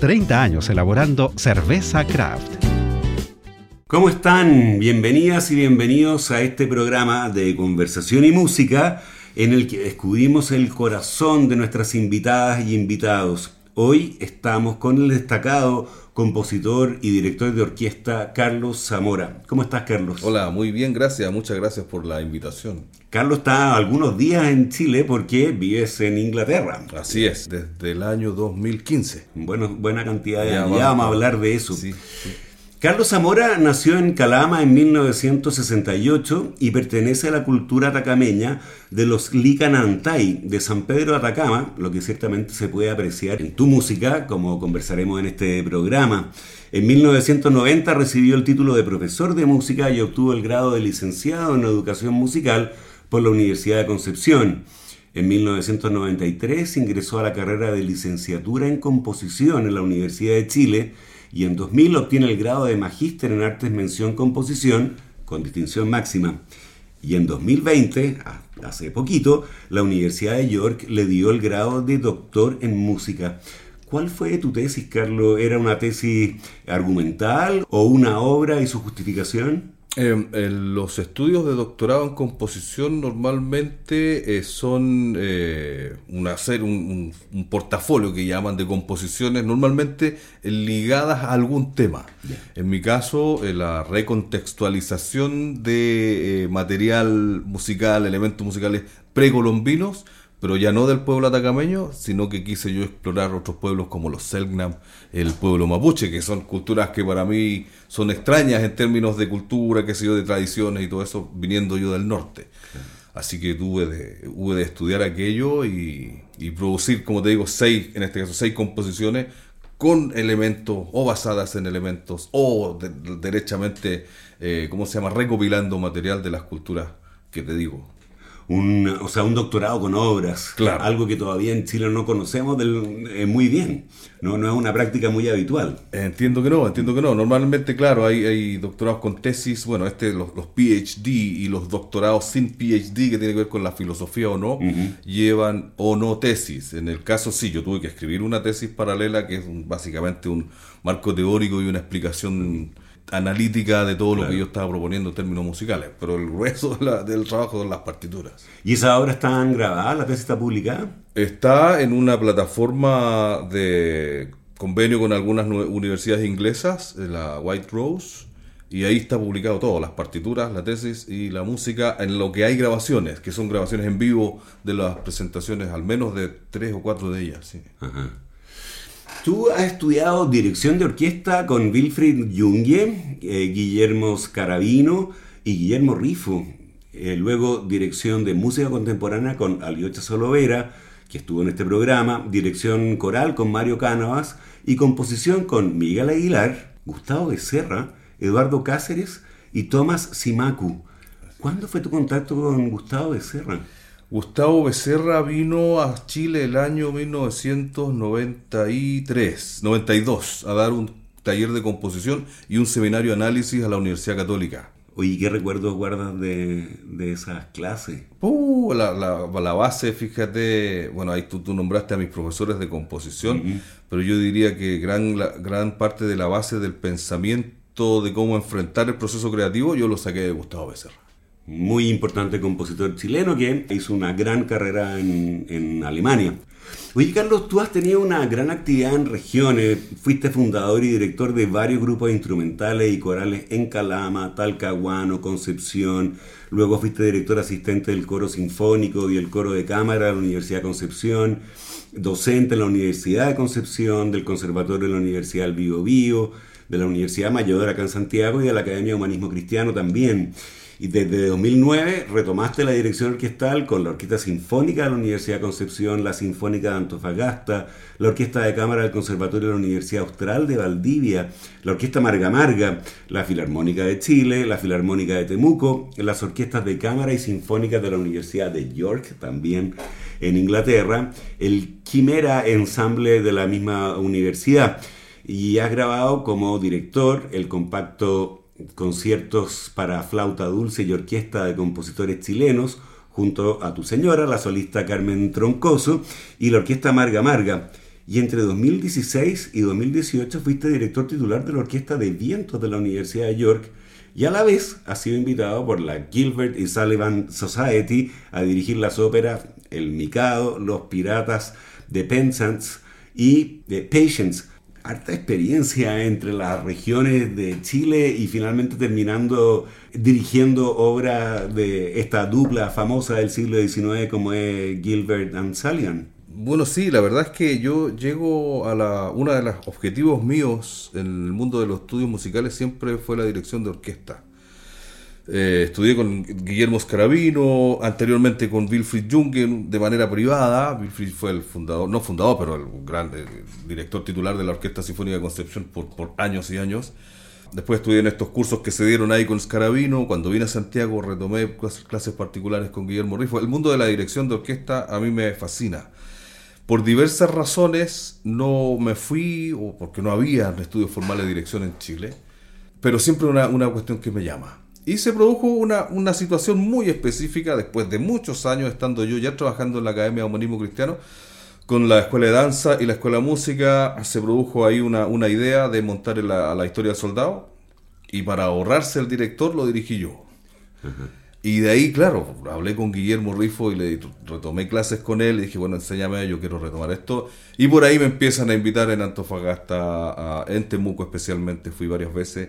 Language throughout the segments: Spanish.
30 años elaborando cerveza craft. ¿Cómo están? Bienvenidas y bienvenidos a este programa de conversación y música en el que descubrimos el corazón de nuestras invitadas y invitados. Hoy estamos con el destacado compositor y director de orquesta Carlos Zamora. ¿Cómo estás, Carlos? Hola, muy bien, gracias. Muchas gracias por la invitación. Carlos está algunos días en Chile porque vives en Inglaterra. Así es, desde el año 2015. Bueno, buena cantidad de años. Ya vamos a hablar de eso. Sí, sí. Carlos Zamora nació en Calama en 1968 y pertenece a la cultura atacameña de los Licanantay de San Pedro de Atacama, lo que ciertamente se puede apreciar en tu música, como conversaremos en este programa. En 1990 recibió el título de profesor de música y obtuvo el grado de licenciado en educación musical por la Universidad de Concepción. En 1993 ingresó a la carrera de licenciatura en composición en la Universidad de Chile y en 2000 obtiene el grado de magíster en artes mención composición con distinción máxima. Y en 2020, hace poquito, la Universidad de York le dio el grado de doctor en música. ¿Cuál fue tu tesis, Carlos? ¿Era una tesis argumental o una obra y su justificación? Eh, los estudios de doctorado en composición normalmente eh, son eh, hacer un, portafolio que llaman de composiciones normalmente ligadas a algún tema. En mi caso, la recontextualización de material musical, elementos musicales precolombinos, pero ya no del pueblo atacameño, sino que quise yo explorar otros pueblos como los Selknam, el pueblo mapuche, que son culturas que para mí son extrañas en términos de cultura, que sé yo, de tradiciones y todo eso, viniendo yo del norte. Así que tuve de, de estudiar aquello y, producir, como te digo, seis, en este caso, seis composiciones con elementos o basadas en elementos o derechamente, eh, ¿cómo se llama?, recopilando material de las culturas que te digo, un, o sea, un doctorado con obras, claro. algo que todavía en Chile no conocemos del, eh, muy bien, no, no es una práctica muy habitual. Entiendo que no, entiendo que no. Normalmente, claro, hay, hay doctorados con tesis, bueno, este los, los, PhD y los doctorados sin PhD, que tiene que ver con la filosofía o no, llevan o no tesis. En el caso sí, yo tuve que escribir una tesis paralela que es básicamente un marco teórico y una explicación analítica de todo lo que yo estaba proponiendo en términos musicales, pero el grueso del trabajo son las partituras. ¿Y esas obras están grabadas? ¿La tesis está publicada? Está en una plataforma de convenio con algunas universidades inglesas, la White Rose, y ahí está publicado todo, las partituras, la tesis y la música, en lo que hay grabaciones, que son grabaciones en vivo de las presentaciones, al menos de tres o cuatro de ellas. Sí. Ajá. Tú has estudiado dirección de orquesta con Wilfried Junge, eh, Guillermo Scarabino y Guillermo Rifo. Eh, luego dirección de música contemporánea con Aliocha Solovera, que estuvo en este programa, dirección coral con Mario Cánovas y composición con Miguel Aguilar, Gustavo Becerra, Eduardo Cáceres y Tomás Simacu. ¿Cuándo fue tu contacto con Gustavo Becerra? Gustavo Becerra vino a Chile el año 1993, 92, a dar un taller de composición y un seminario de análisis a la Universidad Católica. Oye, ¿qué recuerdos guardas de, esas clases? Uh, la, la, base, fíjate, bueno, ahí tú, tú, nombraste a mis profesores de composición, pero yo diría que gran, gran parte de la base del pensamiento de cómo enfrentar el proceso creativo, yo lo saqué de Gustavo Becerra muy importante compositor chileno que hizo una gran carrera en, Alemania. Oye, Carlos, tú has tenido una gran actividad en regiones. Fuiste fundador y director de varios grupos instrumentales y corales en Calama, Talcahuano, Concepción. Luego fuiste director asistente del coro sinfónico y el coro de cámara de la Universidad de Concepción. Docente en la Universidad de Concepción, del Conservatorio de la Universidad del Bio Bio, de la Universidad Mayor acá en Santiago y de la Academia de Humanismo Cristiano también. Y desde 2009 retomaste la dirección orquestal con la Orquesta Sinfónica de la Universidad de Concepción, la Sinfónica de Antofagasta, la Orquesta de Cámara del Conservatorio de la Universidad Austral de Valdivia, la Orquesta Marga Marga, la Filarmónica de Chile, la Filarmónica de Temuco, las orquestas de cámara y sinfónicas de la Universidad de York también en Inglaterra, el Quimera Ensemble de la misma universidad. Y has grabado como director el compacto conciertos para flauta dulce y orquesta de compositores chilenos, junto a tu señora, la solista Carmen Troncoso, y la orquesta Marga Marga. Y entre 2016 y 2018 fuiste director titular de la Orquesta de Vientos de la Universidad de York y a la vez has sido invitado por la Gilbert y Sullivan Society a dirigir las óperas El Mikado, Los Piratas de Penzance y de Patience, harta experiencia entre las regiones de Chile y finalmente terminando dirigiendo obras de esta dupla famosa del siglo XIX como es Gilbert and Sullivan. Bueno, sí, la verdad es que yo llego a la... Uno de los objetivos míos en el mundo de los estudios musicales siempre fue la dirección de orquesta. Eh, estudié con Guillermo Scarabino, anteriormente con Wilfried Jungen de manera privada. Wilfried fue el fundador, no fundador, pero el gran director titular de la Orquesta Sinfónica de Concepción por, por años y años. Después estudié en estos cursos que se dieron ahí con Scarabino. Cuando vine a Santiago retomé clases particulares con Guillermo Rifo. El mundo de la dirección de orquesta a mí me fascina. Por diversas razones no me fui, o porque no había estudios formales de dirección en Chile, pero siempre una, una cuestión que me llama. Y se produjo una, una, situación muy específica después de muchos años estando yo ya trabajando en la Academia de Humanismo Cristiano con la Escuela de Danza y la Escuela de Música. Se produjo ahí una, una idea de montar la, la, historia del soldado y para ahorrarse el director lo dirigí yo. Y de ahí, claro, hablé con Guillermo Rifo y le retomé clases con él y dije, bueno, enséñame, yo quiero retomar esto. Y por ahí me empiezan a invitar en Antofagasta, en Temuco especialmente, fui varias veces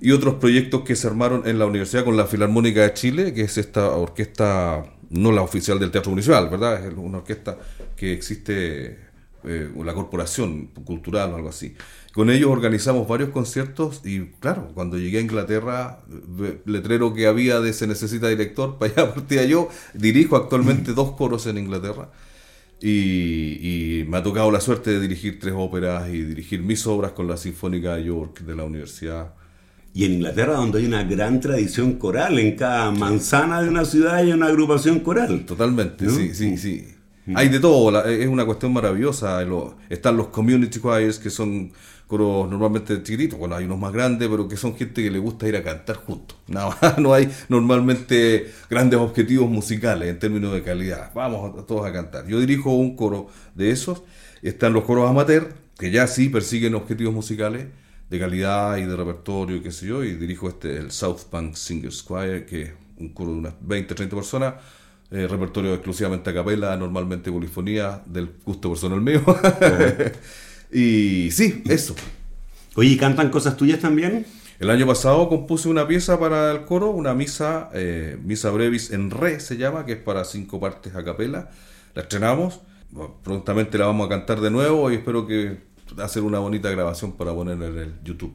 y otros proyectos que se armaron en la universidad con la Filarmónica de Chile, que es esta orquesta, no la oficial del Teatro Municipal, ¿verdad? Es una orquesta que existe, eh, la corporación cultural o algo así. Con ellos organizamos varios conciertos y claro, cuando llegué a Inglaterra, letrero que había de se necesita director, para allá partía yo, dirijo actualmente dos coros en Inglaterra. Y, y, me ha tocado la suerte de dirigir tres óperas y dirigir mis obras con la Sinfónica de York de la Universidad y en Inglaterra donde hay una gran tradición coral, en cada manzana de una ciudad hay una agrupación coral. Totalmente, sí, sí, sí. Mm. Hay de todo, es una cuestión maravillosa. Están los community choirs, que son coros normalmente chiquititos, bueno, hay unos más grandes, pero que son gente que le gusta ir a cantar juntos. Nada más, no hay normalmente grandes objetivos musicales en términos de calidad. Vamos a, todos a cantar. Yo dirijo un coro de esos. Están los coros amateur, que ya sí persiguen objetivos musicales de calidad y de repertorio y qué sé yo, y dirijo este, el South Bank Singers Choir, que es un coro de unas 20, 30 personas, eh, repertorio exclusivamente a capela, normalmente polifonía, del gusto personal mío. y sí, eso. Oye, ¿cantan cosas tuyas también? El año pasado compuse una pieza para el coro, una misa, eh, misa brevis en re se llama, que es para cinco partes a capela. La estrenamos, prontamente la vamos a cantar de nuevo y espero que hacer una bonita grabación para poner en el YouTube.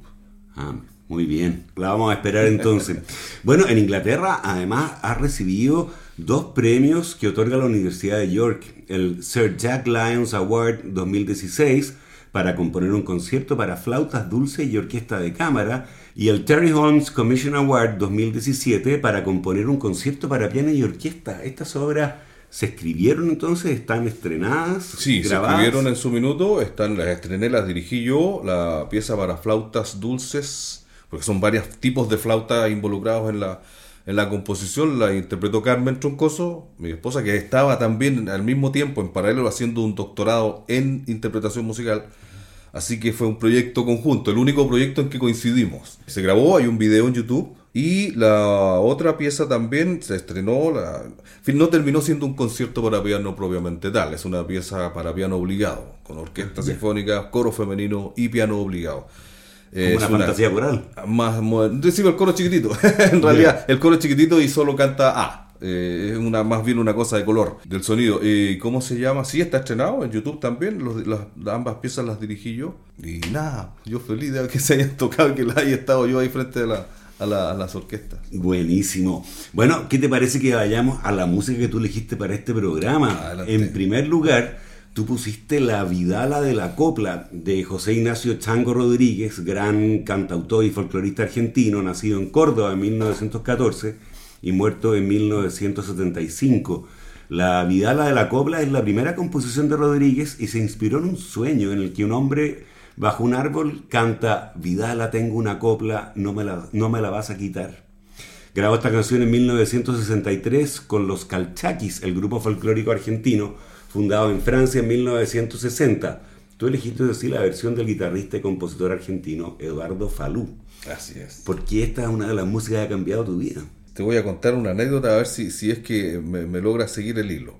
Ah, muy bien, la vamos a esperar entonces. bueno, en Inglaterra además ha recibido dos premios que otorga la Universidad de York, el Sir Jack Lyons Award 2016 para componer un concierto para flautas dulces y orquesta de cámara, y el Terry Holmes Commission Award 2017 para componer un concierto para piano y orquesta. Estas obras ¿Se escribieron entonces? ¿Están estrenadas? Sí, se escribieron en su minuto, están, las estrené, las dirigí yo, la pieza para flautas dulces, porque son varios tipos de flautas involucrados en la, en la composición, la interpretó Carmen Troncoso, mi esposa, que estaba también al mismo tiempo, en paralelo, haciendo un doctorado en interpretación musical. Así que fue un proyecto conjunto, el único proyecto en que coincidimos. Se grabó, hay un video en YouTube Y la otra pieza también se estrenó, la, no terminó siendo un concierto para piano propiamente tal, es una pieza para piano obligado, con orquesta sinfónica, coro femenino y piano obligado. es una, fantasía coral. Más el coro chiquitito. en realidad, el coro chiquitito y solo canta A. Eh, es una más bien una cosa de color del sonido. ¿Y cómo se llama? Sí, está estrenado en YouTube también. las, ambas piezas las dirigí yo. Y nada, yo feliz de que se hayan tocado, que las haya estado yo ahí frente a, las orquestas. Buenísimo. Bueno, ¿qué te parece que vayamos a la música que tú elegiste para este programa? En primer lugar, tú pusiste La Vidala de la Copla de José Ignacio Chango Rodríguez, gran cantautor y folclorista argentino, nacido en Córdoba en 1914 y muerto en 1975. La Vidala de la Copla es la primera composición de Rodríguez y se inspiró en un sueño en el que un hombre bajo un árbol canta Vidala tengo una copla, no me la, no me la vas a quitar. Grabó esta canción en 1963 con los Calchaquis, el grupo folclórico argentino, fundado en Francia en 1960. Tú elegiste decir la versión del guitarrista y compositor argentino Eduardo Falú. Así es. Porque esta es una de las músicas que ha cambiado tu vida te voy a contar una anécdota a ver si, si es que me, logra seguir el hilo.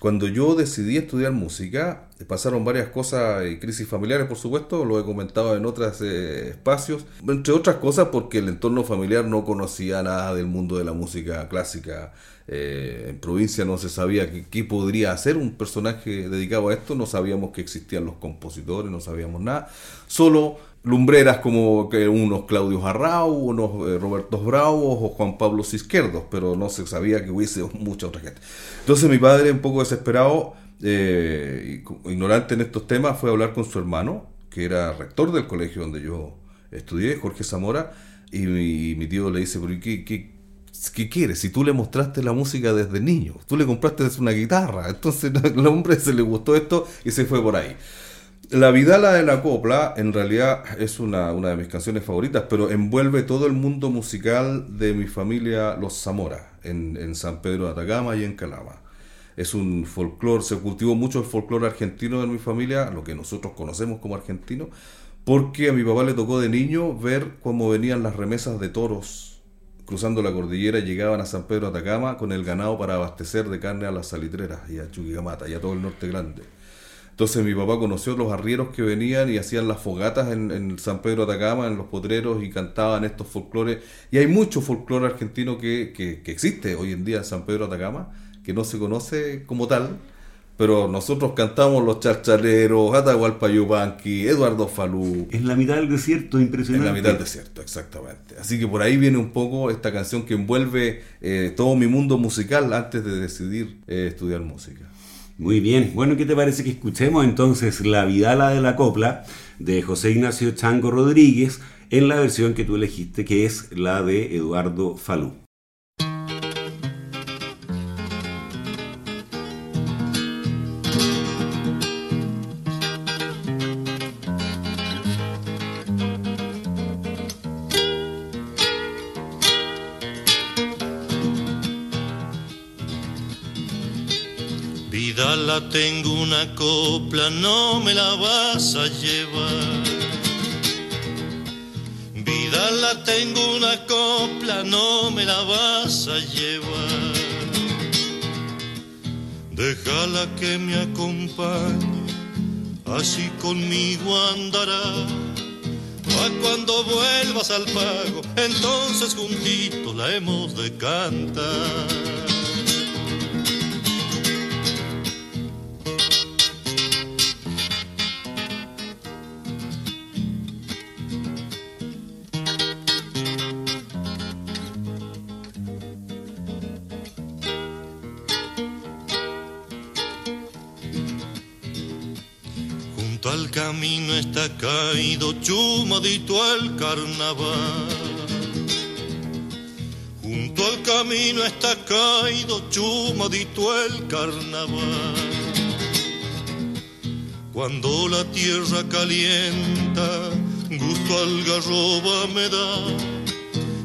Cuando yo decidí estudiar música, pasaron varias cosas, y crisis familiares por supuesto, lo he comentado en otros eh, espacios, entre otras cosas porque el entorno familiar no conocía nada del mundo de la música clásica. Eh, en provincia no se sabía qué podría hacer un personaje dedicado a esto, no sabíamos que existían los compositores, no sabíamos nada. Solo lumbreras como que unos Claudios Arrau, unos eh, Robertos Bravos o Juan Pablo Izquierdos, pero no se sabía que hubiese mucha otra gente. Entonces mi padre, un poco desesperado, eh, ignorante en estos temas, fue a hablar con su hermano, que era rector del colegio donde yo estudié, Jorge Zamora, y mi, tío le dice, ¿qué, qué, qué quieres? Si tú le mostraste la música desde niño, tú le compraste una guitarra, entonces al hombre se le gustó esto y se fue por ahí. La Vidala de la Copla en realidad es una, una, de mis canciones favoritas, pero envuelve todo el mundo musical de mi familia Los Zamora, en, en San Pedro de Atacama y en Calama. Es un folclore, se cultivó mucho el folclore argentino en mi familia, lo que nosotros conocemos como argentino, porque a mi papá le tocó de niño ver cómo venían las remesas de toros cruzando la cordillera, llegaban a San Pedro de Atacama con el ganado para abastecer de carne a las salitreras y a Chuquicamata y a todo el norte grande. Entonces mi papá conoció los arrieros que venían y hacían las fogatas en, San Pedro de Atacama, en los potreros, y cantaban estos folclores. Y hay mucho folclore argentino que, que, existe hoy en día en San Pedro de Atacama, que no se conoce como tal, pero nosotros cantamos los charchaleros, Atahualpa Yupanqui, Eduardo Falú. Es la mitad del desierto, impresionante. En la mitad del desierto, exactamente. Así que por ahí viene un poco esta canción que envuelve eh, todo mi mundo musical antes de decidir eh, estudiar música. Muy bien, bueno, ¿qué te parece que escuchemos entonces La Vidala de la Copla de José Ignacio Chango Rodríguez en la versión que tú elegiste, que es la de Eduardo Falú? Tengo una copla, no me la vas a llevar. Vida la tengo una copla, no me la vas a llevar. Déjala que me acompañe, así conmigo andará. A cuando vuelvas al pago, entonces juntitos la hemos de cantar. Está caído chumadito el carnaval. Junto al camino está caído chumadito el carnaval. Cuando la tierra calienta, gusto al garroba me da.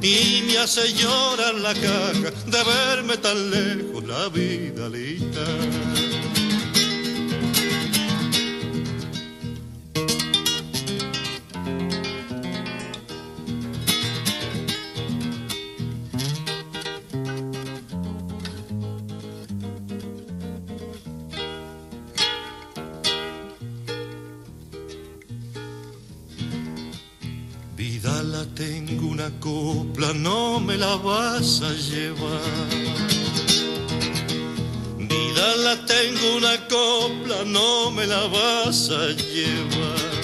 Y me hace llorar la caja de verme tan lejos la vida lista. La vas a llevar. Vida la tengo una copla, no me la vas a llevar.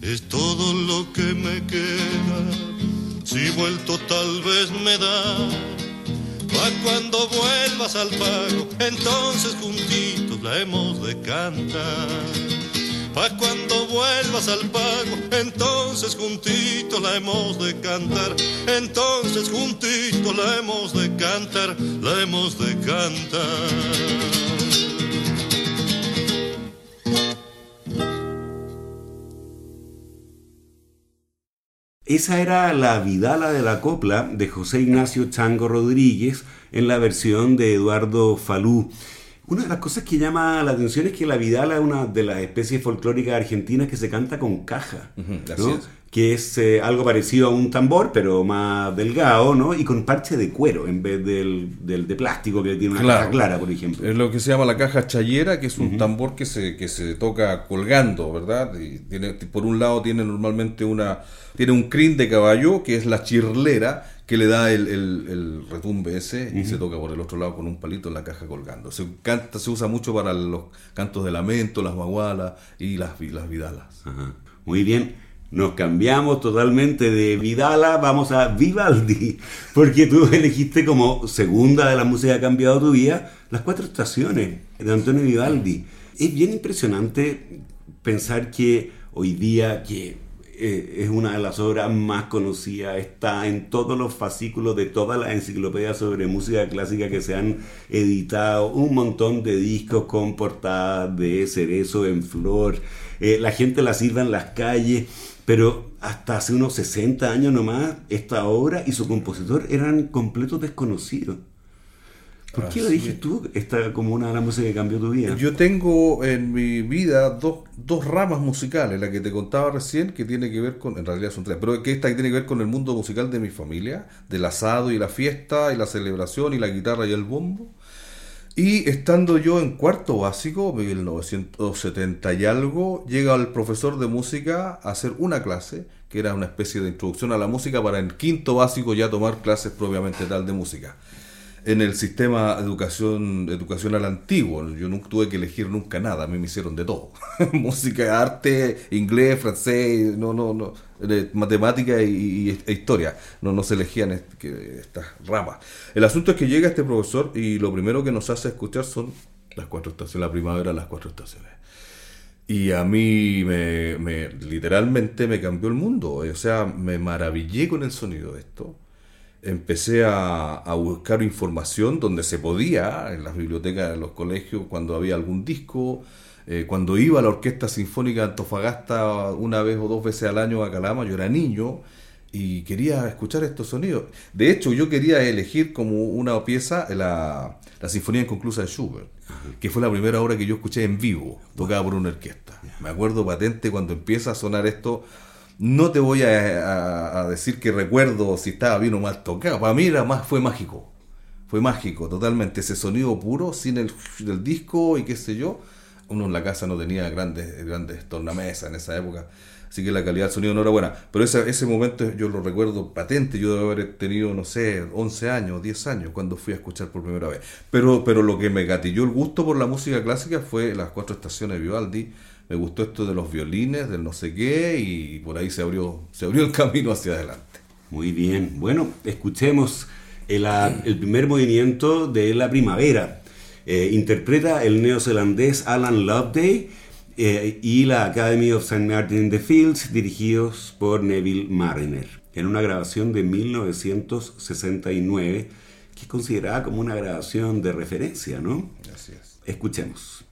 Es todo lo que me queda, si vuelto tal vez me da. Pa' cuando vuelvas al pago, entonces juntitos la hemos de cantar. Pa' cuando vuelvas al pago, entonces juntito la hemos de cantar. Entonces juntito la hemos de cantar, la hemos de cantar. Esa era la Vidala de la Copla de José Ignacio Chango Rodríguez en la versión de Eduardo Falú. Una de las cosas que llama la atención es que la vidala es una de las especies folclóricas argentinas que se canta con caja, que es eh, algo parecido a un tambor, pero más delgado, ¿no? Y con parche de cuero en vez del, de plástico que tiene una caja clara, por ejemplo. Es lo que se llama la caja chayera, que es un tambor que se, que se toca colgando, ¿verdad? Y tiene, por un lado tiene normalmente una... Tiene un crin de caballo, que es la chirlera, que le da el, el, retumbe ese y se toca por el otro lado con un palito en la caja colgando. Se canta, se usa mucho para los cantos de lamento, las bagualas y las, las vidalas. Muy bien. Nos cambiamos totalmente de Vidala, vamos a Vivaldi, porque tú elegiste como segunda de la música que ha cambiado tu vida las cuatro estaciones de Antonio Vivaldi. Es bien impresionante pensar que hoy día que eh, es una de las obras más conocidas, está en todos los fascículos de todas las enciclopedias sobre música clásica que se han editado, un montón de discos con portadas de cerezo en flor, eh, la gente la sirva en las calles, pero hasta hace unos 60 años nomás esta obra y su compositor eran completos desconocidos. ¿Por qué lo dijiste tú? Esta como una de las músicas que cambió tu vida. Yo tengo en mi vida dos, dos, ramas musicales, la que te contaba recién, que tiene que ver con, en realidad son tres, pero que esta que tiene que ver con el mundo musical de mi familia, del asado y la fiesta y la celebración y la guitarra y el bombo. Y estando yo en cuarto básico, en 1970 y algo, llega el profesor de música a hacer una clase, que era una especie de introducción a la música, para en quinto básico ya tomar clases propiamente tal de música en el sistema educación educacional antiguo. Yo nunca tuve que elegir nunca nada, a mí me hicieron de todo. Música, arte, inglés, francés, no, no, no, matemática y, e historia. No, no se elegían estas ramas. El asunto es que llega este profesor y lo primero que nos hace escuchar son las cuatro estaciones, la primavera, las cuatro estaciones. Y a mí me, me literalmente me cambió el mundo. O sea, me maravillé con el sonido de esto empecé a, buscar información donde se podía, en las bibliotecas de los colegios, cuando había algún disco, eh, cuando iba a la Orquesta Sinfónica de Antofagasta una vez o dos veces al año a Calama, yo era niño y quería escuchar estos sonidos. De hecho, yo quería elegir como una pieza la, la Sinfonía Inconclusa de Schubert, que fue la primera obra que yo escuché en vivo, tocada por una orquesta. Me acuerdo patente cuando empieza a sonar esto no te voy a, decir que recuerdo si estaba bien o mal tocado. Para mí era más, fue mágico. Fue mágico, totalmente. Ese sonido puro, sin el, disco y qué sé yo. Uno en la casa no tenía grandes, grandes tornamesas en esa época. Así que la calidad del sonido no era buena. Pero ese, ese momento yo lo recuerdo patente. Yo debo haber tenido, no sé, 11 años, 10 años cuando fui a escuchar por primera vez. Pero, pero lo que me gatilló el gusto por la música clásica fue las cuatro estaciones de Vivaldi me gustó esto de los violines, del no sé qué, y por ahí se abrió, se abrió el camino hacia adelante. Muy bien, bueno, escuchemos el, el primer movimiento de la primavera. Eh, interpreta el neozelandés Alan Loveday eh, y la Academy of St. Martin in the Fields, dirigidos por Neville Mariner, en una grabación de 1969, que es considerada como una grabación de referencia, ¿no? Gracias. Escuchemos.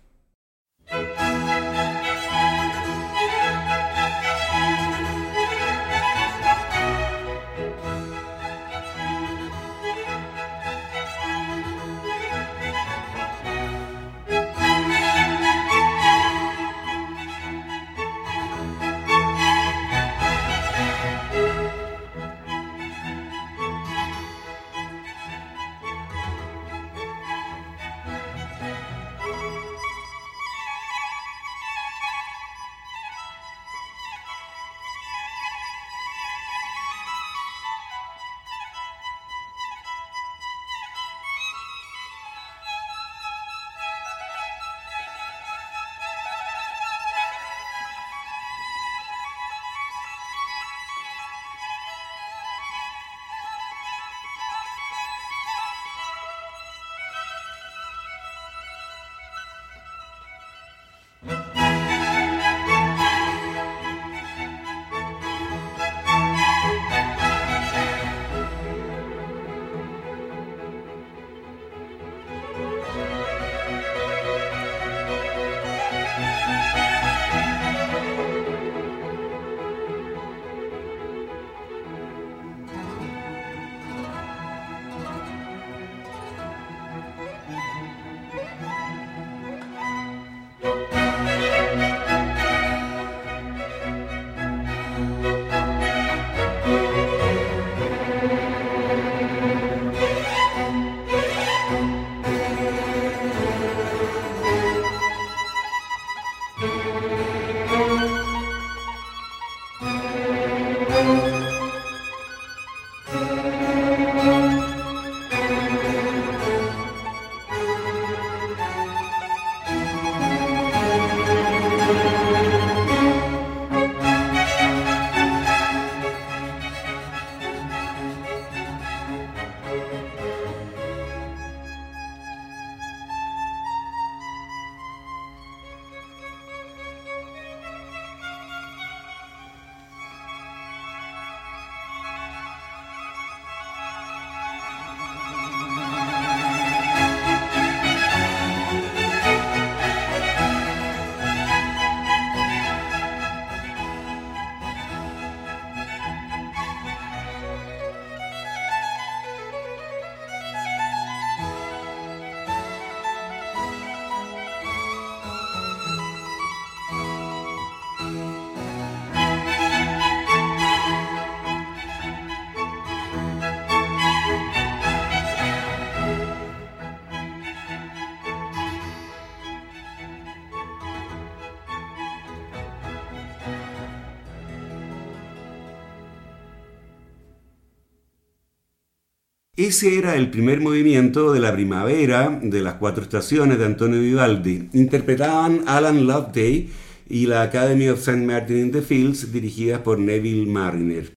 Ese era el primer movimiento de la primavera de las cuatro estaciones de Antonio Vivaldi. Interpretaban Alan Loveday y la Academy of St. Martin in the Fields, dirigidas por Neville Mariner.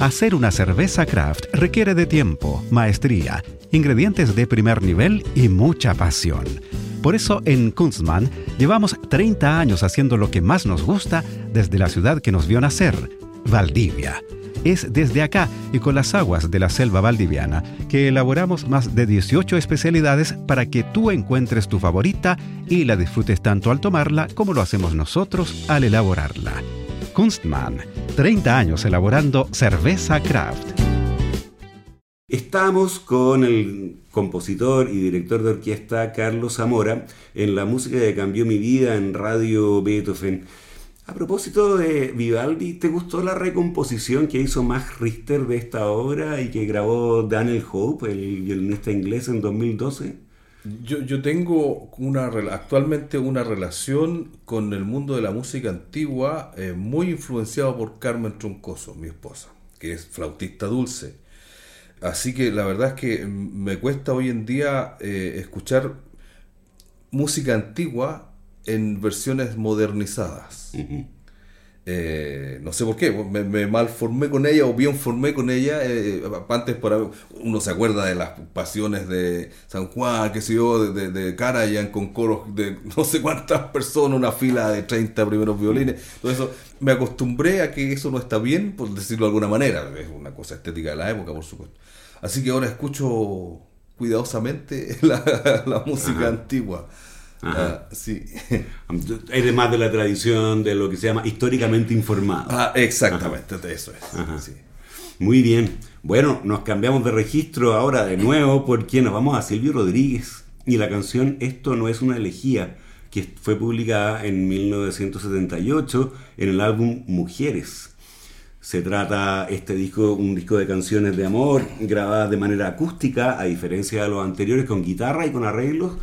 Hacer una cerveza craft requiere de tiempo, maestría, ingredientes de primer nivel y mucha pasión. Por eso en Kunstmann llevamos 30 años haciendo lo que más nos gusta desde la ciudad que nos vio nacer, Valdivia es desde acá y con las aguas de la selva valdiviana que elaboramos más de 18 especialidades para que tú encuentres tu favorita y la disfrutes tanto al tomarla como lo hacemos nosotros al elaborarla. Kunstmann, 30 años elaborando cerveza craft. Estamos con el compositor y director de orquesta Carlos Zamora en la música que cambió mi vida en Radio Beethoven. A propósito de Vivaldi, ¿te gustó la recomposición que hizo Max Richter de esta obra y que grabó Daniel Hope, el violinista inglés, en 2012? Yo, tengo una, actualmente una relación con el mundo de la música antigua eh, muy influenciado por Carmen Troncoso, mi esposa, que es flautista dulce. Así que la verdad es que me cuesta hoy en día eh, escuchar música antigua en versiones modernizadas. Eh, no sé por qué, me, me, malformé con ella o bien formé con ella. Eh, antes, por, uno se acuerda de las pasiones de San Juan, que sé yo, de, de, Karajan con coros de no sé cuántas personas, una fila de 30 primeros violines. Todo eso, me acostumbré a que eso no está bien, por decirlo de alguna manera. Es una cosa estética de la época, por supuesto. Así que ahora escucho cuidadosamente la, música antigua. Ah, sí. Eres más de la tradición de lo que se llama históricamente informado. Ah, exactamente, eso es. Muy bien. Bueno, nos cambiamos de registro ahora de nuevo porque nos vamos a Silvio Rodríguez y la canción Esto no es una elegía que fue publicada en 1978 en el álbum Mujeres. Se trata este disco, un disco de canciones de amor grabadas de manera acústica, a diferencia de los anteriores con guitarra y con arreglos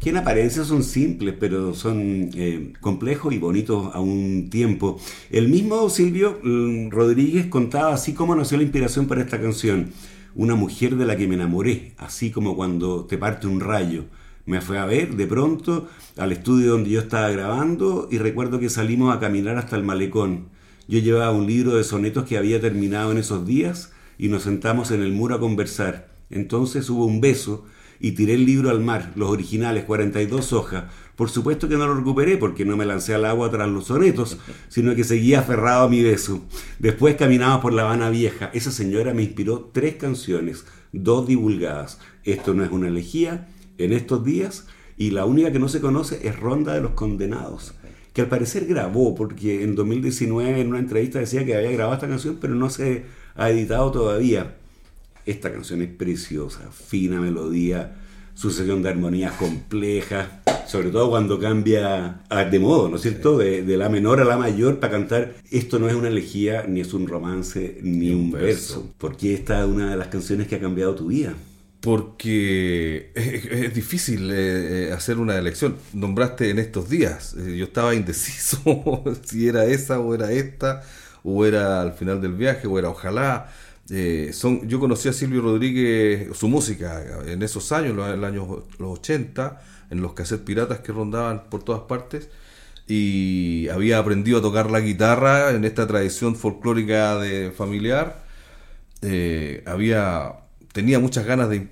que en apariencia son simples, pero son eh, complejos y bonitos a un tiempo. El mismo Silvio mm, Rodríguez contaba así como nació la inspiración para esta canción. Una mujer de la que me enamoré, así como cuando te parte un rayo. Me fue a ver de pronto al estudio donde yo estaba grabando y recuerdo que salimos a caminar hasta el malecón. Yo llevaba un libro de sonetos que había terminado en esos días y nos sentamos en el muro a conversar. Entonces hubo un beso y tiré el libro al mar, los originales, 42 hojas. Por supuesto que no lo recuperé porque no me lancé al agua tras los sonetos, sino que seguía aferrado a mi beso. Después caminaba por La Habana Vieja. Esa señora me inspiró tres canciones, dos divulgadas. Esto no es una elegía en estos días y la única que no se conoce es Ronda de los Condenados que al parecer grabó, porque en 2019 en una entrevista decía que había grabado esta canción, pero no se ha editado todavía. Esta canción es preciosa, fina melodía, sucesión de armonías complejas, sobre todo cuando cambia de modo, ¿no es cierto? De, la menor a la mayor para cantar. Esto no es una elegía, ni es un romance, ni, un, verso. porque esta es una de las canciones que ha cambiado tu vida? Porque es, difícil eh, eh, hacer una elección. Nombraste en estos días, eh, yo estaba indeciso si era esa o era esta o era al final del viaje, o era ojalá. Eh, son, yo conocí a Silvio Rodríguez, su música, en esos años, en los años los 80, en los cassettes piratas que rondaban por todas partes, y había aprendido a tocar la guitarra en esta tradición folclórica de familiar. Eh, había, tenía muchas ganas de,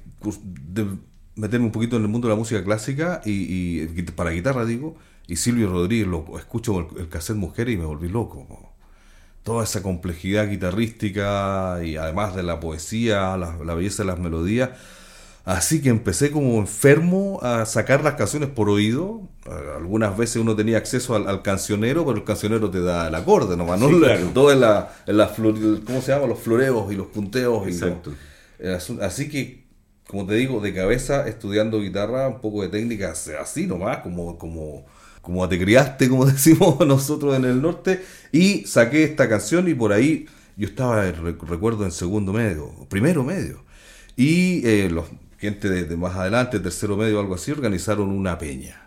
meterme un poquito en el mundo de la música clásica, y, para guitarra digo, y Silvio Rodríguez lo escucho el, el cassette Mujer y me volví loco toda esa complejidad guitarrística y además de la poesía, la, belleza de las melodías. Así que empecé como enfermo a sacar las canciones por oído. Algunas veces uno tenía acceso al, cancionero, pero el cancionero te da el acorde nomás, ¿no? Todo en la, en la ¿cómo se llama? Los floreos y los punteos. Exacto. así que, como te digo, de cabeza estudiando guitarra, un poco de técnica, así nomás, como, como como te criaste, como decimos nosotros en el norte, y saqué esta canción y por ahí yo estaba, recuerdo, en segundo medio, primero medio, y eh, los gente de, más adelante, tercero medio, algo así, organizaron una peña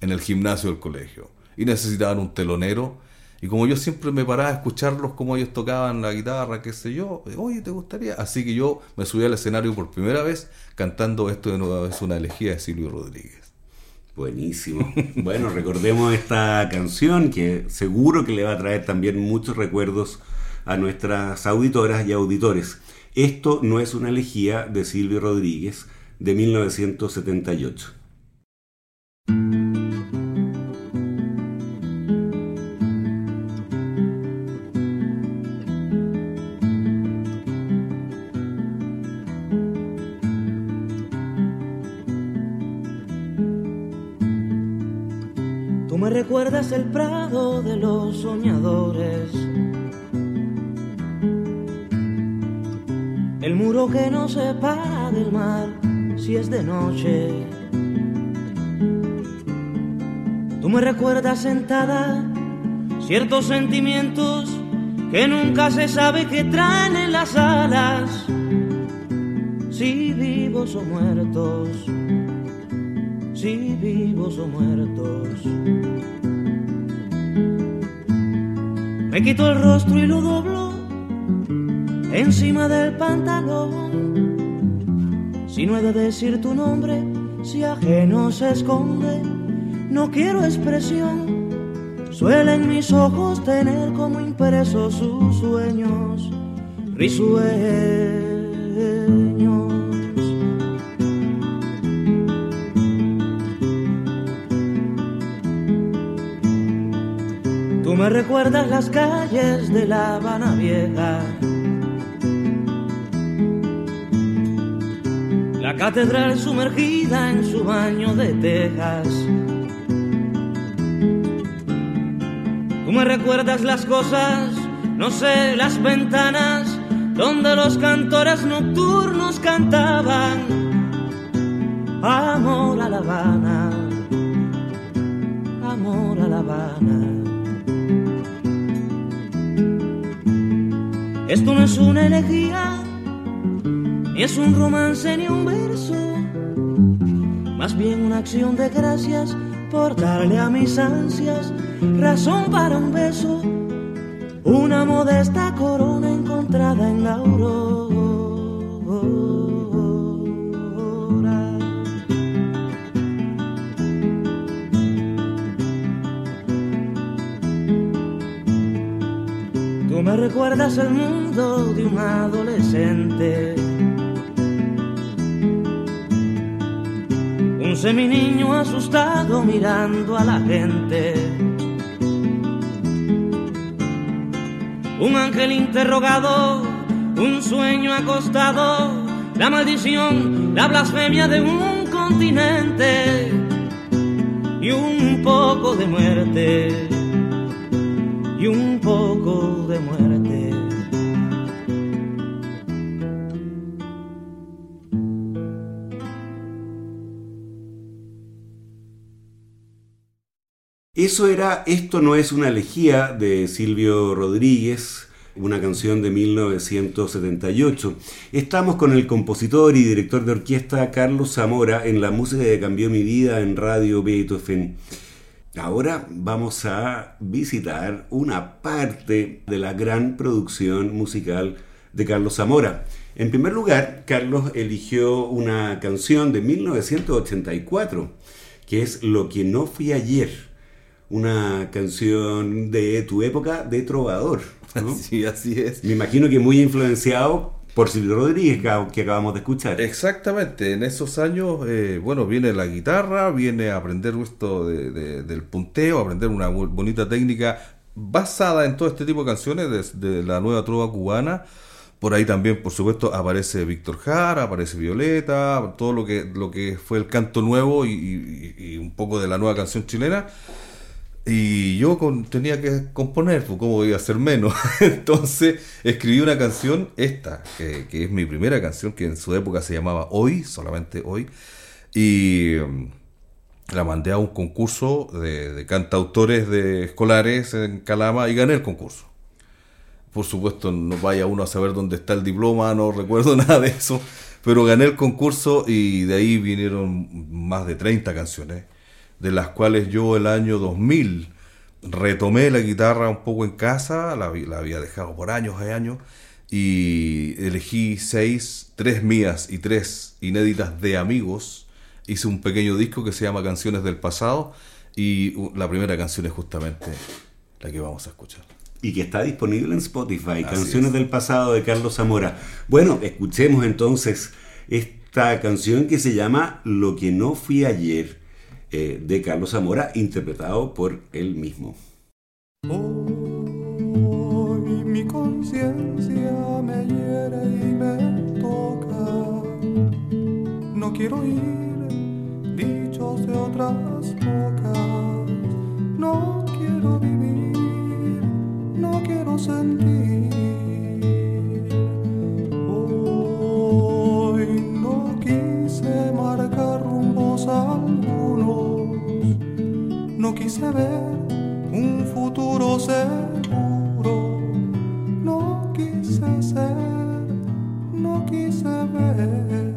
en el gimnasio del colegio y necesitaban un telonero. Y como yo siempre me paraba a escucharlos como ellos tocaban la guitarra, qué sé yo, oye, ¿te gustaría? Así que yo me subí al escenario por primera vez cantando esto de nuevo, es una elegía de Silvio Rodríguez. Buenísimo. Bueno, recordemos esta canción que seguro que le va a traer también muchos recuerdos a nuestras auditoras y auditores. Esto no es una elegía de Silvio Rodríguez de 1978. Recuerdas el prado de los soñadores. El muro que nos separa del mar si es de noche. Tú me recuerdas sentada ciertos sentimientos que nunca se sabe que traen en las alas, si vivos o muertos, si vivos o muertos. Me quito el rostro y lo doblo encima del pantalón. Si no he de decir tu nombre, si ajeno se esconde, no quiero expresión. Suelen mis ojos tener como impresos sus sueños risueños. Recuerdas las calles de La Habana Vieja. La catedral sumergida en su baño de tejas. Tú me recuerdas las cosas, no sé, las ventanas donde los cantores nocturnos cantaban. Amor a La Habana, amor a La Habana. Esto no es una elegía, ni es un romance ni un verso, más bien una acción de gracias por darle a mis ansias razón para un beso, una modesta corona encontrada en la aurora. Recuerdas el mundo de un adolescente. Un seminiño asustado mirando a la gente. Un ángel interrogado, un sueño acostado, la maldición, la blasfemia de un continente y un poco de muerte y un poco muerte. Eso era Esto no es una elegía de Silvio Rodríguez, una canción de 1978. Estamos con el compositor y director de orquesta Carlos Zamora en la música que cambió mi vida en Radio Beethoven. Ahora vamos a visitar una parte de la gran producción musical de Carlos Zamora. En primer lugar, Carlos eligió una canción de 1984, que es Lo que no fui ayer, una canción de tu época de trovador. Sí, así es. Me imagino que muy influenciado por Silvio Rodríguez, que acabamos de escuchar. Exactamente, en esos años, eh, bueno, viene la guitarra, viene a aprender esto del punteo, aprender una bonita técnica basada en todo este tipo de canciones de la nueva trova cubana por ahí también, por supuesto, aparece Víctor Jara, aparece Violeta, todo lo que, lo que fue el canto nuevo y, un poco de la nueva canción chilena. Y yo tenía que componer, pues cómo iba a ser menos. Entonces escribí una canción, esta, que, es mi primera canción, que en su época se llamaba Hoy, solamente Hoy. Y um, la mandé a un concurso de, de cantautores de escolares en Calama y gané el concurso. Por supuesto, no vaya uno a saber dónde está el diploma, no recuerdo nada de eso. Pero gané el concurso y de ahí vinieron más de 30 canciones, de las cuales yo el año 2000 retomé la guitarra un poco en casa, la, la había dejado por años y años, y elegí seis, tres mías y tres inéditas de amigos. Hice un pequeño disco que se llama Canciones del Pasado y la primera canción es justamente la que vamos a escuchar y que está disponible en Spotify, Canciones del Pasado de Carlos Zamora. Bueno, escuchemos entonces esta canción que se llama Lo que no fui ayer eh, de Carlos Zamora, interpretado por él mismo. Hoy mi conciencia me hiere y me toca. No quiero oír dichos de otras bocas. No quiero vivir no quiero sentir. Quise ver un futuro seguro, no quise ser, no quise ver.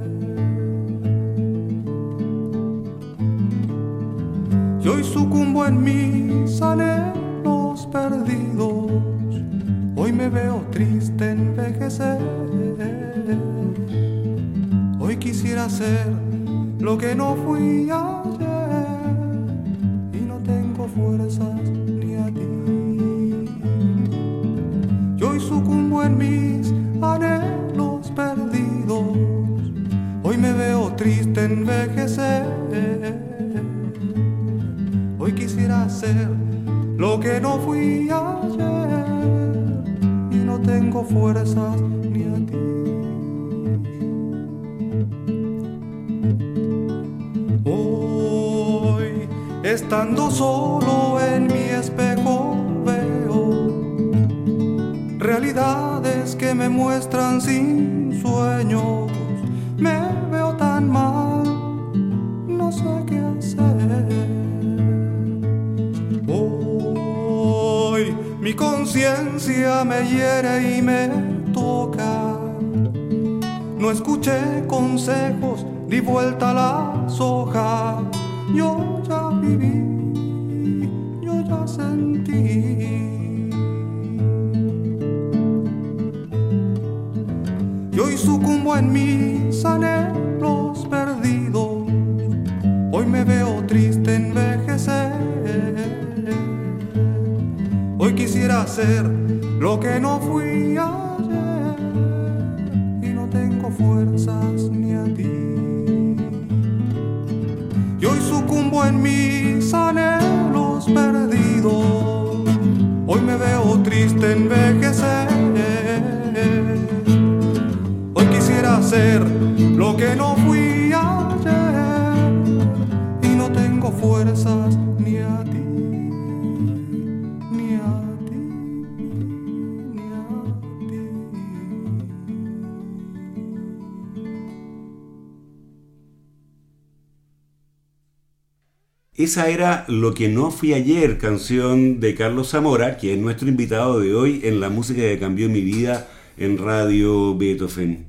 Y hoy sucumbo en mis anhelos perdidos Hoy me veo triste envejecer. Hoy quisiera ser lo que no fui ayer fuerzas ni a ti. Yo hoy sucumbo en mis anhelos perdidos. Hoy me veo triste envejecer. Hoy quisiera ser lo que no fui ayer tengo fuerzas estando solo en mi espejo, veo realidades que me muestran sin sueños. Me veo tan mal, no sé qué hacer. Mi conciencia me hiere y me toca. No escuché consejos, di vuelta las hojas. Yo yo ya sentí. Y hoy sucumbo en mis anhelos perdidos. Hoy me veo triste envejecer Hoy quisiera ser lo que no fui ayer y no tengo fuerzas ni a ti. Y hoy sucumbo en mis envejecer. Hoy quisiera ser lo que no Esa era Lo que no fui ayer, canción de Carlos Zamora, que es nuestro invitado de hoy en la música que cambió mi vida en Radio Beethoven.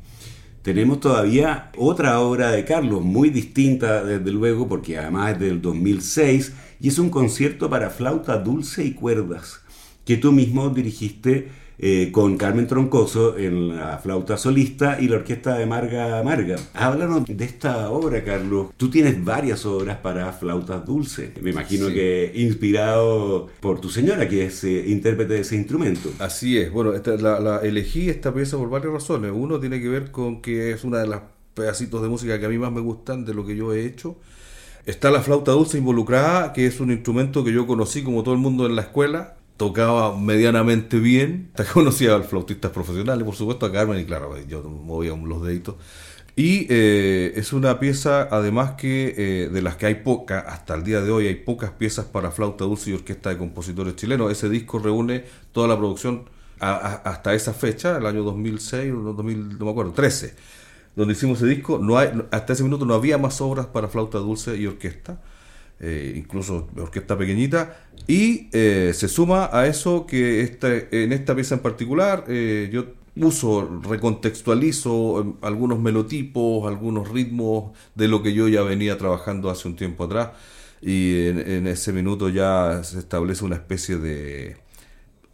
tenemos todavía otra obra de Carlos, muy distinta desde luego, porque además es del 2006, y es un concierto para flauta dulce y cuerdas, que tú mismo dirigiste eh, con Carmen Troncoso en la flauta solista y la orquesta de Marga Marga. Háblanos de esta obra, Carlos. Tú tienes varias obras para flautas dulces. Me imagino que inspirado por tu señora, que es eh, intérprete de ese instrumento. Así es. Bueno, la, elegí esta pieza por varias razones. Uno tiene que ver con que es una de las pedacitos de música que a mí más me gustan de lo que yo he hecho. Está la flauta dulce involucrada, que es un instrumento que yo conocí como todo el mundo en la escuela, tocaba medianamente bien. Conocía a flautistas profesionales, por supuesto, a Carmen, y claro, yo movía los deditos. Y eh, es una pieza, además que eh, de las que hay pocas, hasta el día de hoy hay pocas piezas para flauta dulce y orquesta de compositores chilenos. Ese disco reúne toda la producción hasta esa fecha, el año 2006, 2000, no me acuerdo, 13, donde hicimos ese disco. No hasta ese minuto no había más obras para flauta dulce y orquesta. Eh, incluso orquesta pequeñita, y eh, se suma a eso que en esta pieza en particular eh, yo uso, recontextualizo algunos melotipos, algunos ritmos de lo que yo ya venía trabajando hace un tiempo atrás, y en ese minuto ya se establece una especie de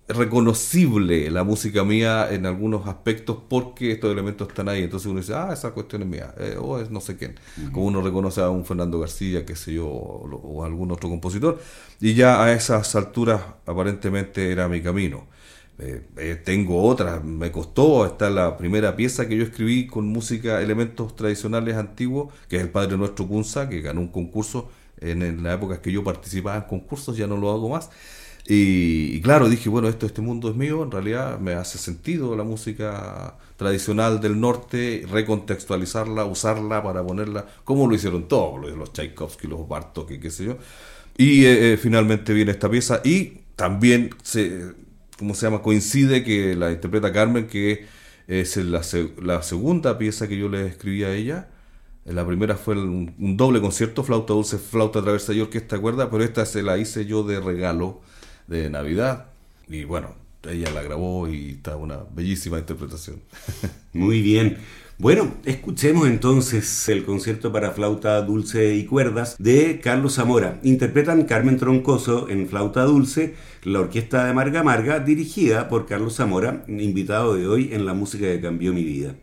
reconocible la música mía en algunos aspectos porque estos elementos están ahí. Entonces uno dice, ah, esa cuestión es mía, eh, o es no sé quién. Como uno reconoce a un Fernando García, qué sé yo, o, algún otro compositor. Y ya a esas alturas aparentemente era mi camino. Eh, eh, tengo otras, me costó, está la primera pieza que yo escribí con música, elementos tradicionales antiguos, que es el Padre Nuestro Kunza, que ganó un concurso en, en la época que yo participaba en concursos, ya no lo hago más. Y, claro, dije, bueno, esto, este mundo es mío, en realidad me hace sentido la música tradicional del norte, recontextualizarla, usarla para ponerla, como lo hicieron todos, los Tchaikovsky, los Bartok, qué sé yo. Y eh, eh, finalmente viene esta pieza y también, se, ¿cómo se llama? Coincide que la interpreta Carmen, que es la, la segunda pieza que yo le escribí a ella. La primera fue un, doble concierto, flauta dulce, flauta traversa y orquesta cuerda, pero esta se la hice yo de regalo de Navidad. Y bueno, ella la grabó y está una bellísima interpretación. Muy bien. Bueno, escuchemos entonces el concierto para flauta dulce y cuerdas de Carlos Zamora. Interpretan Carmen Troncoso en flauta dulce, la orquesta de Marga Marga, dirigida por Carlos Zamora, invitado de hoy en la música que cambió mi vida.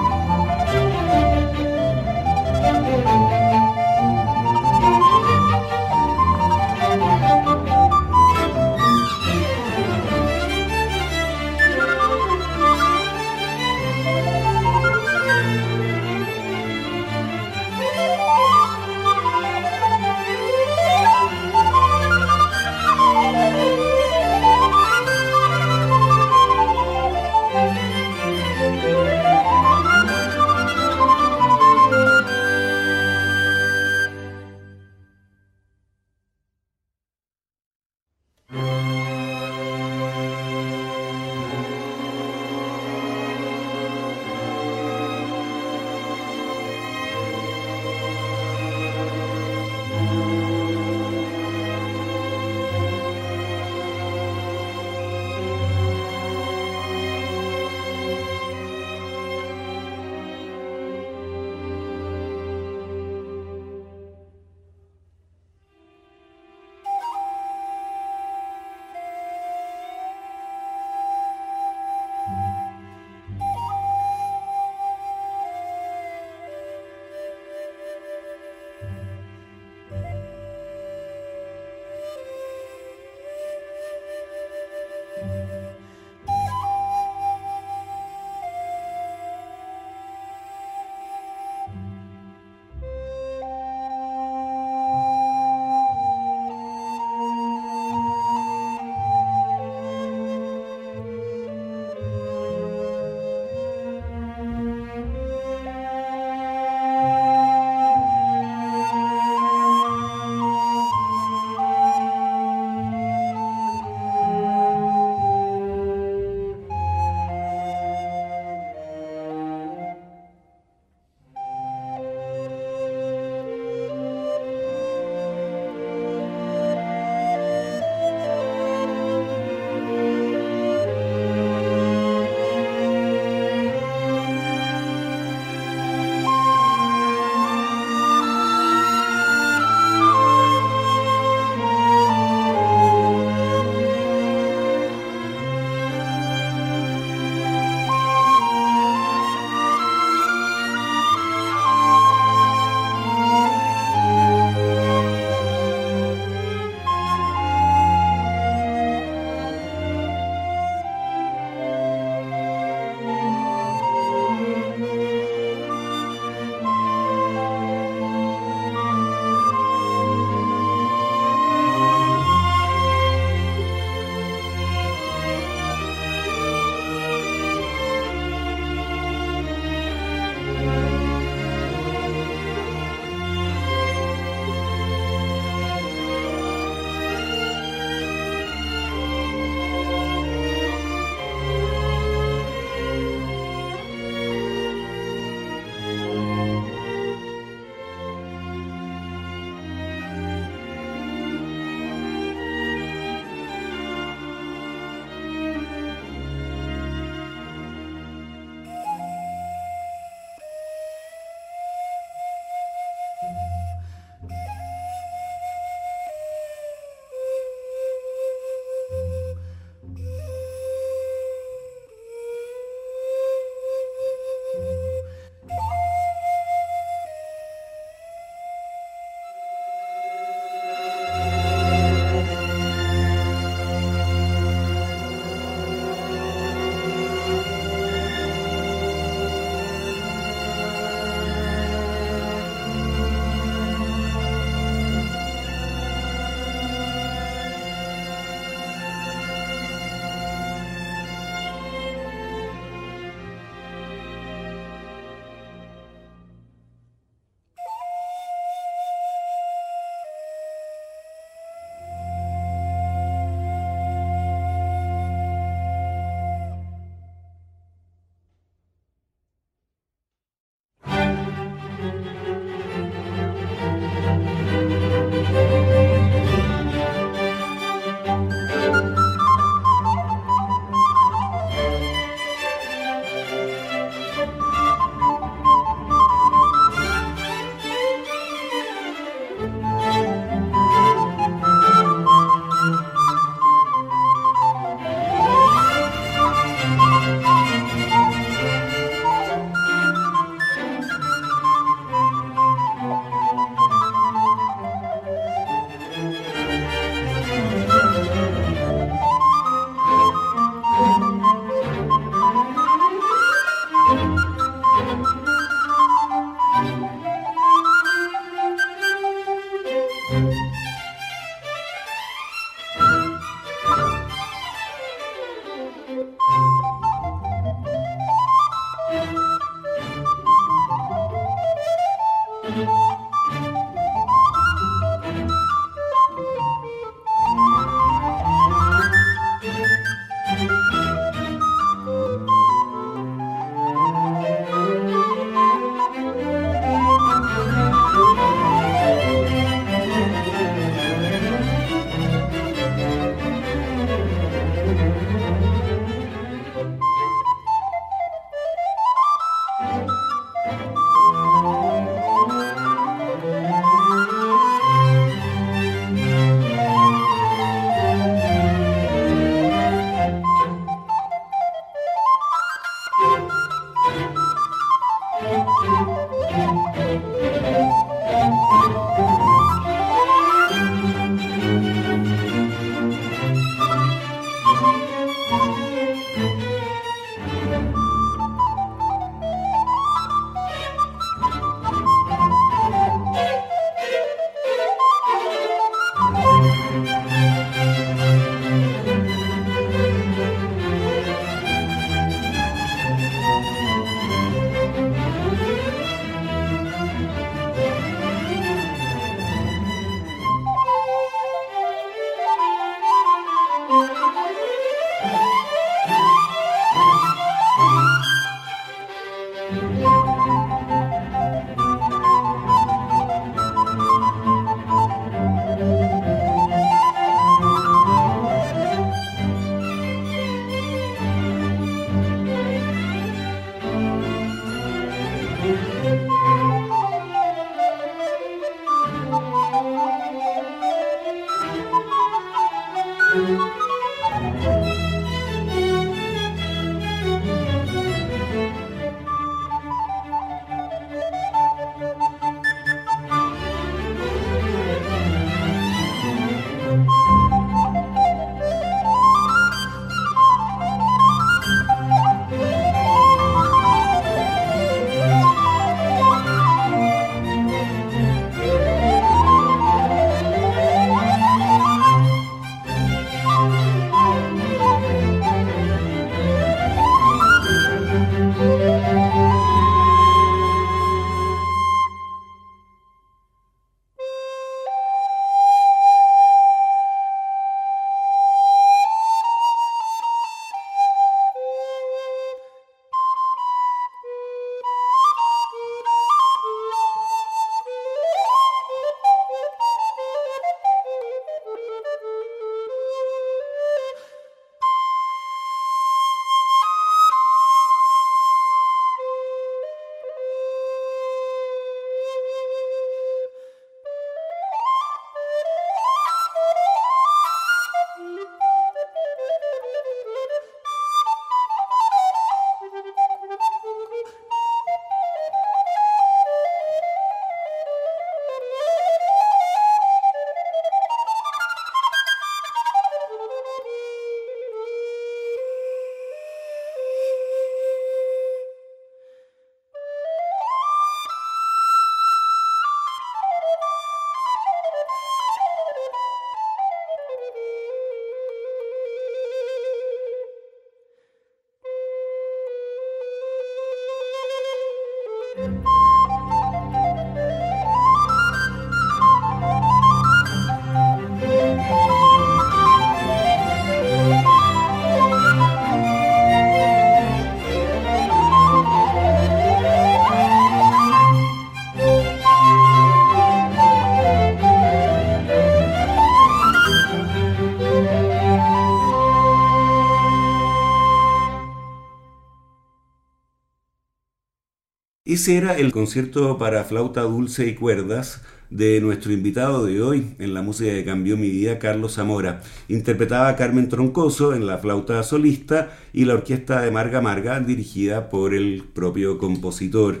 Ese era el concierto para flauta dulce y cuerdas de nuestro invitado de hoy en la música que cambió mi vida, Carlos Zamora. Interpretaba a Carmen Troncoso en la flauta solista y la orquesta de Marga Marga, dirigida por el propio compositor.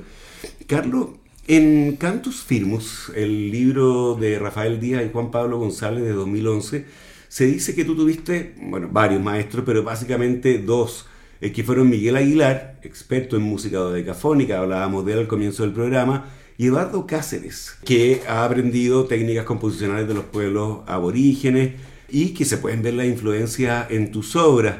Carlos, en Cantus Firmus, el libro de Rafael Díaz y Juan Pablo González de 2011, se dice que tú tuviste, bueno, varios maestros, pero básicamente dos que fueron Miguel Aguilar, experto en música dodecafónica, hablábamos de él al comienzo del programa, y Eduardo Cáceres, que ha aprendido técnicas composicionales de los pueblos aborígenes y que se pueden ver la influencia en tus obras.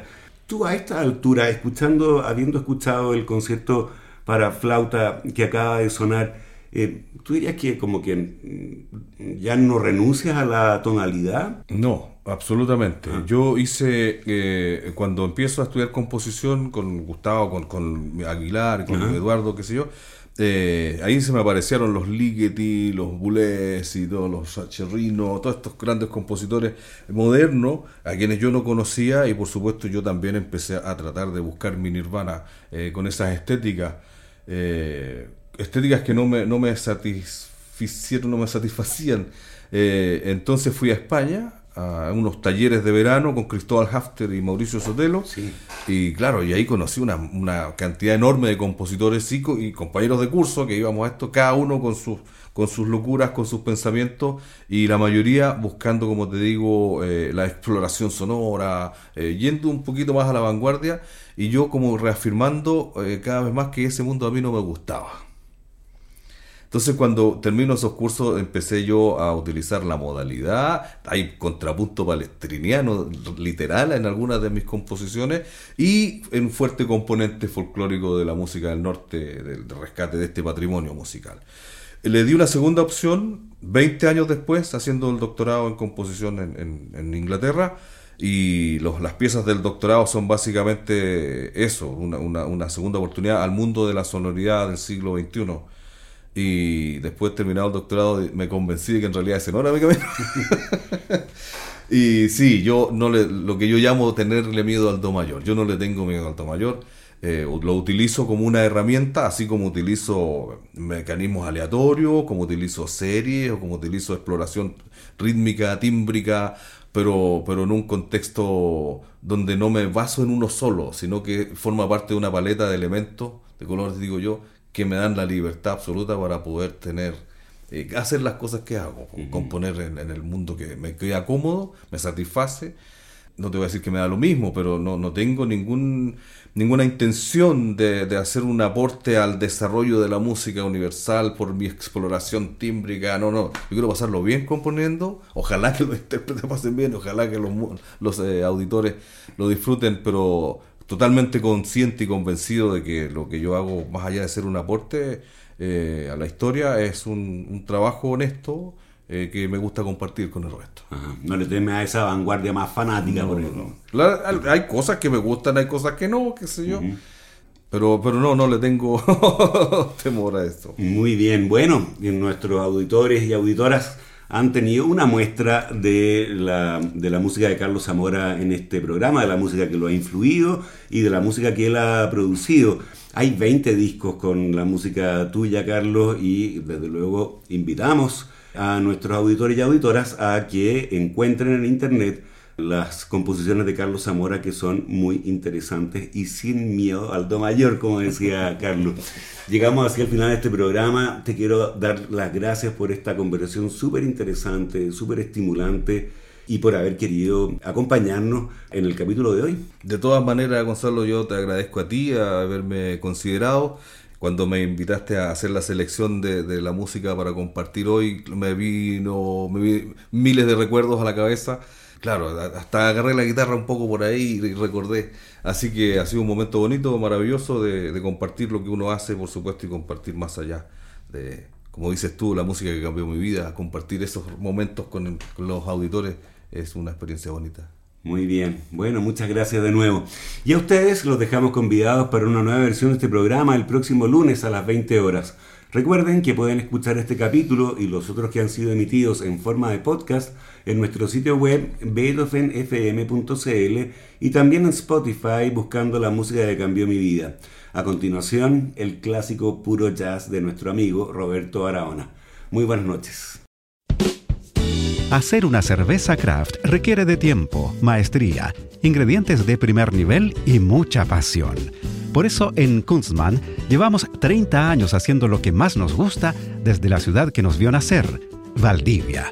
Tú a esta altura, escuchando, habiendo escuchado el concierto para flauta que acaba de sonar, eh, ¿tú dirías que como que mm, ya no renuncias a la tonalidad? No, Absolutamente. Ah. Yo hice, eh, cuando empiezo a estudiar composición con Gustavo, con, con Aguilar, con Eduardo, qué sé yo, eh, ahí se me aparecieron los Ligeti, los Boulez y todos los Cherrino, todos estos grandes compositores modernos a quienes yo no conocía y por supuesto yo también empecé a tratar de buscar mi nirvana eh, con esas estéticas, estéticas que no me, no me satisficieron, no me satisfacían. entonces fui a España a unos talleres de verano con Cristóbal Hafter y Mauricio Sotelo. Y claro, y ahí conocí una, una cantidad enorme de compositores y, y compañeros de curso que íbamos a esto, cada uno con sus, con sus locuras, con sus pensamientos, y la mayoría buscando, como te digo, eh, la exploración sonora, eh, yendo un poquito más a la vanguardia, y yo como reafirmando eh, cada vez más que ese mundo a mí no me gustaba. Entonces cuando termino esos cursos empecé yo a utilizar la modalidad, hay contrapunto palestriniano literal en algunas de mis composiciones y un fuerte componente folclórico de la música del norte, del, rescate de este patrimonio musical. Le di una segunda opción 20 años después, haciendo el doctorado en composición en, Inglaterra, y las piezas del doctorado son básicamente eso, una segunda oportunidad al mundo de la sonoridad del siglo XXI y después terminado el doctorado me convencí de que en realidad ese no era mi camino. y sí, yo no le, lo que yo llamo tenerle miedo al do mayor. Yo no le tengo miedo al do mayor. eh, lo utilizo como una herramienta, así como utilizo mecanismos aleatorios, como utilizo series o como utilizo exploración rítmica, tímbrica, pero, pero en un contexto donde no me baso en uno solo, sino que forma parte de una paleta de elementos, de colores, digo yo, que me dan la libertad absoluta para poder tener, eh, hacer las cosas que hago, componer en, en, el mundo que me queda cómodo, me satisface. No te voy a decir que me da lo mismo, pero no, no tengo ningún ninguna intención de, de, hacer un aporte al desarrollo de la música universal por mi exploración tímbrica. No, no. Yo quiero pasarlo bien componiendo. Ojalá que los intérpretes pasen bien, ojalá que los, los eh, auditores lo disfruten, pero totalmente consciente y convencido de que lo que yo hago, más allá de ser un aporte eh, a la historia, es un, un trabajo honesto eh, que me gusta compartir con el resto. No le temes a esa vanguardia más fanática, por ejemplo. hay cosas que me gustan, hay cosas que no, qué sé yo. Pero, pero no, no le tengo temor a esto. Muy bien, bueno, nuestros auditores y auditoras han tenido una muestra de la, de la música de Carlos Zamora en este programa, de la música que lo ha influido y de la música que él ha producido. Hay 20 discos con la música tuya, Carlos, y desde luego invitamos a nuestros auditores y auditoras a que encuentren en internet las composiciones de Carlos Zamora que son muy interesantes y sin miedo al do mayor, como decía Carlos. Llegamos hacia el final de este programa. Te quiero dar las gracias por esta conversación súper interesante, súper estimulante y por haber querido acompañarnos en el capítulo de hoy. De todas maneras, Gonzalo, yo te agradezco a ti a haberme considerado cuando me invitaste a hacer la selección de, la música para compartir hoy, me vino me vi miles de recuerdos a la cabeza. Claro, hasta agarré la guitarra un poco por ahí y recordé. Así que ha sido un momento bonito, maravilloso de, compartir lo que uno hace, por supuesto, y compartir más allá de, como dices tú, la música que cambió mi vida. Compartir esos momentos con los auditores es una experiencia bonita. Muy bien, bueno, muchas gracias de nuevo. Y a ustedes los dejamos convidados para una nueva versión de este programa el próximo lunes a las 20 horas. Recuerden que pueden escuchar este capítulo y los otros que han sido emitidos en forma de podcast en nuestro sitio web beethovenfm.cl y también en Spotify buscando la música que cambió mi vida. A continuación, el clásico puro jazz de nuestro amigo Roberto Araona. Muy buenas noches. Hacer una cerveza craft requiere de tiempo, maestría, ingredientes de primer nivel y mucha pasión. Por eso en Kunstmann llevamos 30 años haciendo lo que más nos gusta desde la ciudad que nos vio nacer, Valdivia.